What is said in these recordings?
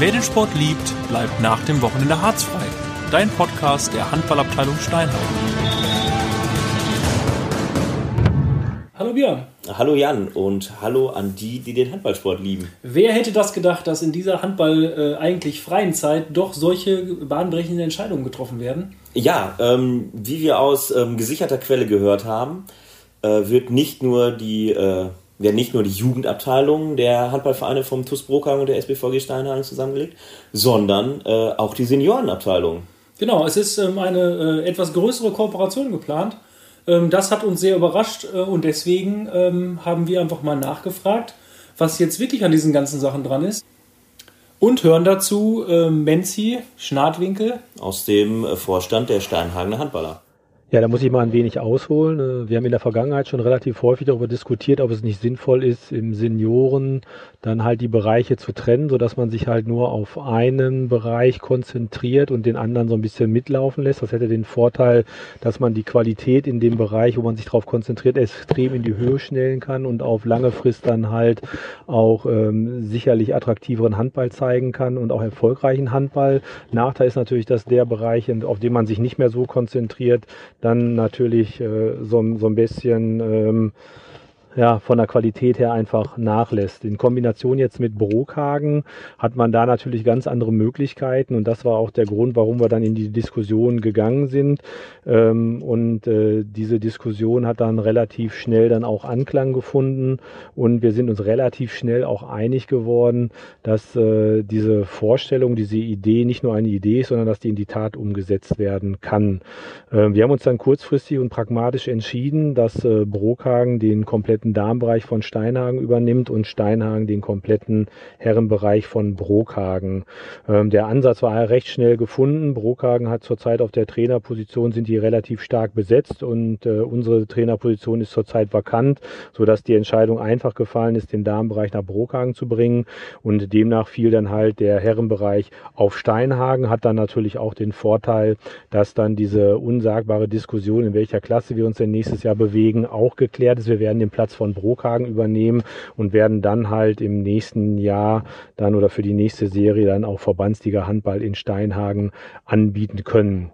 Wer den Sport liebt, bleibt nach dem Wochenende harzfrei. Dein Podcast der Handballabteilung Steinheim. Hallo Björn. Hallo Jan und hallo an die, die den Handballsport lieben. Wer hätte das gedacht, dass in dieser Handball äh, eigentlich freien Zeit doch solche bahnbrechenden Entscheidungen getroffen werden? Ja, ähm, wie wir aus ähm, gesicherter Quelle gehört haben, äh, wird nicht nur die äh, werden nicht nur die Jugendabteilungen der Handballvereine vom TuS Brokhagen und der SBVG Steinhagen zusammengelegt, sondern äh, auch die Seniorenabteilung. Genau, es ist ähm, eine äh, etwas größere Kooperation geplant. Ähm, das hat uns sehr überrascht äh, und deswegen ähm, haben wir einfach mal nachgefragt, was jetzt wirklich an diesen ganzen Sachen dran ist. Und hören dazu äh, Menzi Schnadwinkel aus dem äh, Vorstand der Steinhagener Handballer. Ja, da muss ich mal ein wenig ausholen. Äh, wir haben in der Vergangenheit schon relativ häufig darüber diskutiert, ob es nicht sinnvoll ist, im Senioren dann halt die Bereiche zu trennen, so dass man sich halt nur auf einen Bereich konzentriert und den anderen so ein bisschen mitlaufen lässt. Das hätte den Vorteil, dass man die Qualität in dem Bereich, wo man sich darauf konzentriert, extrem in die Höhe schnellen kann und auf lange Frist dann halt auch ähm, sicherlich attraktiveren Handball zeigen kann und auch erfolgreichen Handball. Nachteil ist natürlich, dass der Bereich, auf den man sich nicht mehr so konzentriert, dann natürlich äh, so, so ein bisschen ähm, ja, von der Qualität her einfach nachlässt. In Kombination jetzt mit Brokhagen hat man da natürlich ganz andere Möglichkeiten und das war auch der Grund, warum wir dann in die Diskussion gegangen sind. Ähm, und äh, diese Diskussion hat dann relativ schnell dann auch Anklang gefunden und wir sind uns relativ schnell auch einig geworden, dass äh, diese Vorstellung, diese Idee nicht nur eine Idee ist, sondern dass die in die Tat umgesetzt werden kann. Äh, wir haben uns dann kurzfristig und pragmatisch entschieden, dass äh, Brokhagen den kompletten kompletten Darmbereich von Steinhagen übernimmt und Steinhagen den kompletten Herrenbereich von Brokhagen. Ähm, der Ansatz war recht schnell gefunden. Brokhagen hat zurzeit auf der Trainerposition sind die relativ stark besetzt und äh, unsere Trainerposition ist zurzeit vakant, sodass die Entscheidung einfach gefallen ist, den Darmbereich nach Brokhagen zu bringen und demnach fiel dann halt der Herrenbereich auf Steinhagen, hat dann natürlich auch den Vorteil, dass dann diese unsagbare Diskussion, in welcher Klasse wir uns denn nächstes Jahr bewegen, auch geklärt ist. Wir werden den Platz von Brokhagen übernehmen und werden dann halt im nächsten Jahr dann oder für die nächste Serie dann auch Verbandsliga Handball in Steinhagen anbieten können.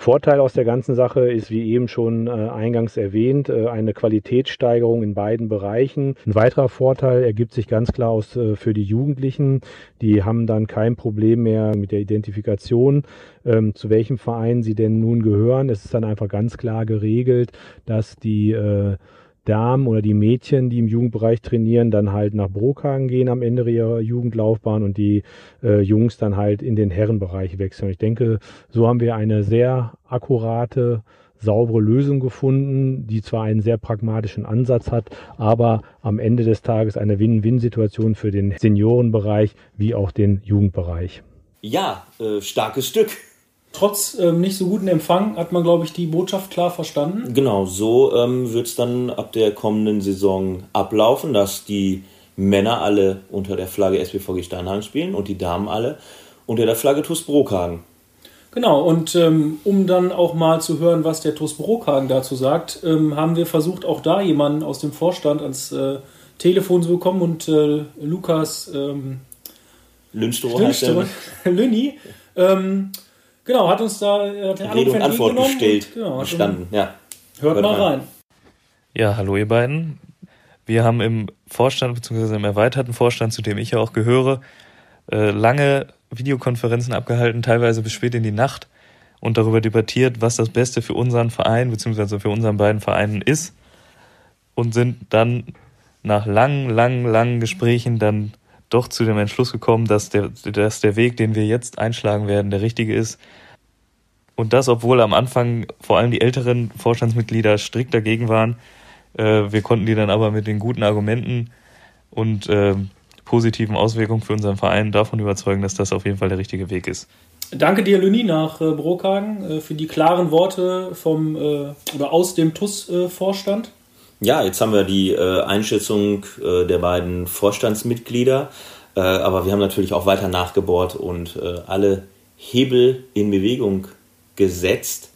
Vorteil aus der ganzen Sache ist, wie eben schon äh, eingangs erwähnt, äh, eine Qualitätssteigerung in beiden Bereichen. Ein weiterer Vorteil ergibt sich ganz klar aus äh, für die Jugendlichen. Die haben dann kein Problem mehr mit der Identifikation, ähm, zu welchem Verein sie denn nun gehören. Es ist dann einfach ganz klar geregelt, dass die äh, Damen oder die Mädchen, die im Jugendbereich trainieren, dann halt nach Brokhagen gehen am Ende ihrer Jugendlaufbahn und die äh, Jungs dann halt in den Herrenbereich wechseln. Ich denke, so haben wir eine sehr akkurate, saubere Lösung gefunden, die zwar einen sehr pragmatischen Ansatz hat, aber am Ende des Tages eine Win-Win-Situation für den Seniorenbereich wie auch den Jugendbereich. Ja, äh, starkes Stück trotz ähm, nicht so guten Empfang hat man, glaube ich, die Botschaft klar verstanden. Genau, so ähm, wird es dann ab der kommenden Saison ablaufen, dass die Männer alle unter der Flagge SBVG Steinhagen spielen und die Damen alle unter der Flagge TuS Brokhagen. Genau, und ähm, um dann auch mal zu hören, was der TuS Brokhagen dazu sagt, ähm, haben wir versucht, auch da jemanden aus dem Vorstand ans äh, Telefon zu bekommen und äh, Lukas ähm, Lünstro, Lünni, ähm, Genau, hat uns da hat Rede und Antwort gestellt und, genau, gestanden. Ja. Hört, Hört mal rein. Ja, hallo ihr beiden. Wir haben im Vorstand bzw. im erweiterten Vorstand, zu dem ich ja auch gehöre, äh, lange Videokonferenzen abgehalten, teilweise bis spät in die Nacht und darüber debattiert, was das Beste für unseren Verein bzw. für unseren beiden Vereinen ist und sind dann nach langen, langen, langen Gesprächen dann doch zu dem Entschluss gekommen, dass der, dass der Weg, den wir jetzt einschlagen werden, der richtige ist. Und das, obwohl am Anfang vor allem die älteren Vorstandsmitglieder strikt dagegen waren. Äh, wir konnten die dann aber mit den guten Argumenten und äh, positiven Auswirkungen für unseren Verein davon überzeugen, dass das auf jeden Fall der richtige Weg ist. Danke dir, Lüni, nach äh, Brokhagen, äh, für die klaren Worte vom äh, oder aus dem TUS-Vorstand. Ja, jetzt haben wir die äh, Einschätzung äh, der beiden Vorstandsmitglieder, äh, aber wir haben natürlich auch weiter nachgebohrt und äh, alle Hebel in Bewegung gesetzt,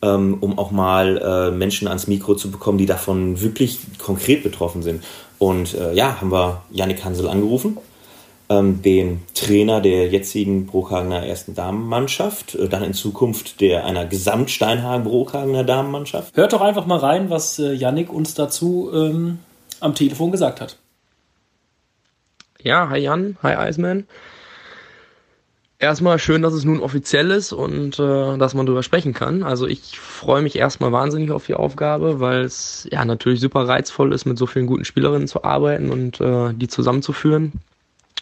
ähm, um auch mal äh, Menschen ans Mikro zu bekommen, die davon wirklich konkret betroffen sind. Und äh, ja, haben wir Janik Hansel angerufen ähm, den Trainer der jetzigen Brookhagener ersten Damenmannschaft, äh, dann in Zukunft der einer Gesamtsteinhagen-Brookhagener Damenmannschaft. Hört doch einfach mal rein, was äh, Yannick uns dazu ähm, am Telefon gesagt hat. Ja, hi Jan, hi Iceman. Erstmal schön, dass es nun offiziell ist und äh, dass man darüber sprechen kann. Also ich freue mich erstmal wahnsinnig auf die Aufgabe, weil es ja natürlich super reizvoll ist, mit so vielen guten Spielerinnen zu arbeiten und äh, die zusammenzuführen.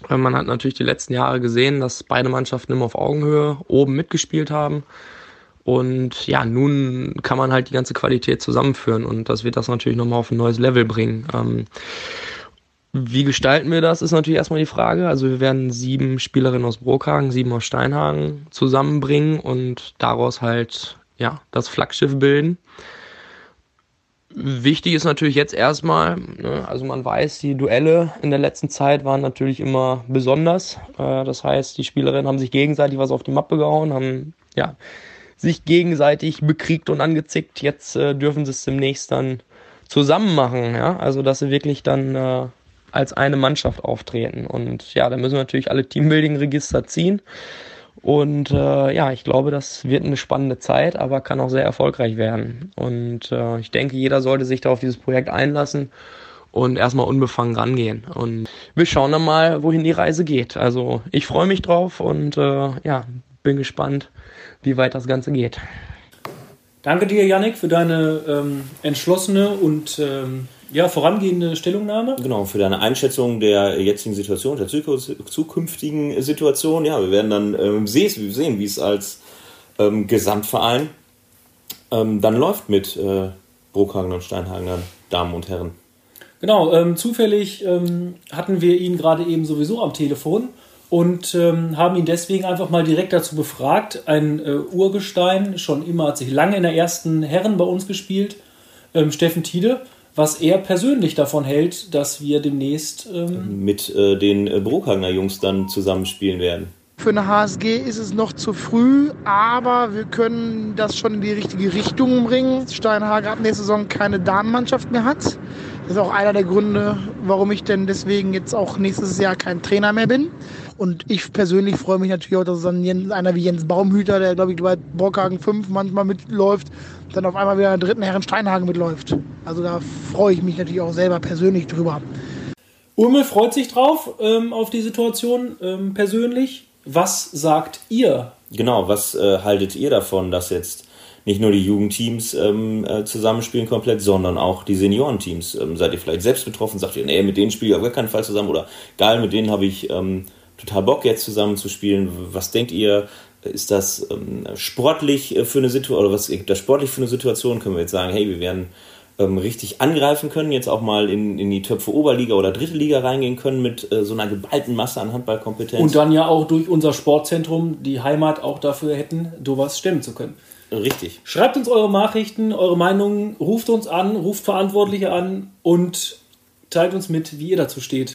Man hat natürlich die letzten Jahre gesehen, dass beide Mannschaften immer auf Augenhöhe oben mitgespielt haben. Und ja, nun kann man halt die ganze Qualität zusammenführen und das wird das natürlich nochmal auf ein neues Level bringen. Ähm, wie gestalten wir das, ist natürlich erstmal die Frage. Also wir werden sieben Spielerinnen aus Brookhagen, sieben aus Steinhagen zusammenbringen und daraus halt ja das Flaggschiff bilden. Wichtig ist natürlich jetzt erstmal, ne, also man weiß, die Duelle in der letzten Zeit waren natürlich immer besonders. Äh, das heißt, die Spielerinnen haben sich gegenseitig was auf die Mappe gehauen, haben ja sich gegenseitig bekriegt und angezickt. Jetzt äh, dürfen sie es demnächst dann zusammen machen, ja, also dass sie wirklich dann äh, als eine Mannschaft auftreten. Und ja, da müssen wir natürlich alle Teambuilding-Register ziehen. Und äh, ja, ich glaube, das wird eine spannende Zeit, aber kann auch sehr erfolgreich werden. Und äh, ich denke, jeder sollte sich da auf dieses Projekt einlassen und erstmal unbefangen rangehen. Und wir schauen dann mal, wohin die Reise geht. Also ich freue mich drauf und äh, ja, bin gespannt, wie weit das Ganze geht. Danke dir, Yannick, für deine ähm, entschlossene und ähm, ja, vorangehende Stellungnahme. Genau, für deine Einschätzung der jetzigen Situation, der zukünftigen Situation. Ja, wir werden dann ähm, sehen, wie es als ähm, Gesamtverein ähm, dann läuft mit äh, Bruckhagen und Steinhagener Damen und Herren. Genau, ähm, zufällig ähm, hatten wir ihn gerade eben sowieso am Telefon und ähm, haben ihn deswegen einfach mal direkt dazu befragt. Ein äh, Urgestein, schon immer hat sich lange in der ersten Herren bei uns gespielt, Steffen Tiede was er persönlich davon hält, dass wir demnächst ähm mit äh, den äh, Bruckhagener Jungs dann zusammenspielen werden. Für eine HSG ist es noch zu früh, aber wir können das schon in die richtige Richtung bringen. Steinhagen ab nächste Saison keine Damenmannschaft mehr hat. Das ist auch einer der Gründe, warum ich denn deswegen jetzt auch nächstes Jahr kein Trainer mehr bin. Und ich persönlich freue mich natürlich auch, dass dann einer wie Jens Baumhüter, der glaube ich bei Brockhagen 5 manchmal mitläuft, dann auf einmal wieder in der dritten Herren Steinhagen mitläuft. Also da freue ich mich natürlich auch selber persönlich drüber. Urmel freut sich drauf ähm, auf die Situation ähm, persönlich. Was sagt ihr? Genau, was äh, haltet ihr davon, dass jetzt nicht nur die Jugendteams ähm, äh, zusammenspielen komplett, sondern auch die Seniorenteams? Ähm, seid ihr vielleicht selbst betroffen? Sagt ihr, nee, mit denen spiele ich auf gar keinen Fall zusammen oder geil, mit denen habe ich ähm, total Bock jetzt zusammen zu spielen. Was denkt ihr? Ist das ähm, sportlich äh, für eine Situation, oder was gibt das sportlich für eine Situation? Können wir jetzt sagen, hey, wir werden ähm, richtig angreifen können, jetzt auch mal in, in die Töpfe Oberliga oder Dritte Liga reingehen können mit äh, so einer geballten Masse an Handballkompetenz. Und dann ja auch durch unser Sportzentrum die Heimat auch dafür hätten, sowas stemmen zu können. Richtig. Schreibt uns eure Nachrichten, eure Meinungen, ruft uns an, ruft Verantwortliche an und teilt uns mit, wie ihr dazu steht.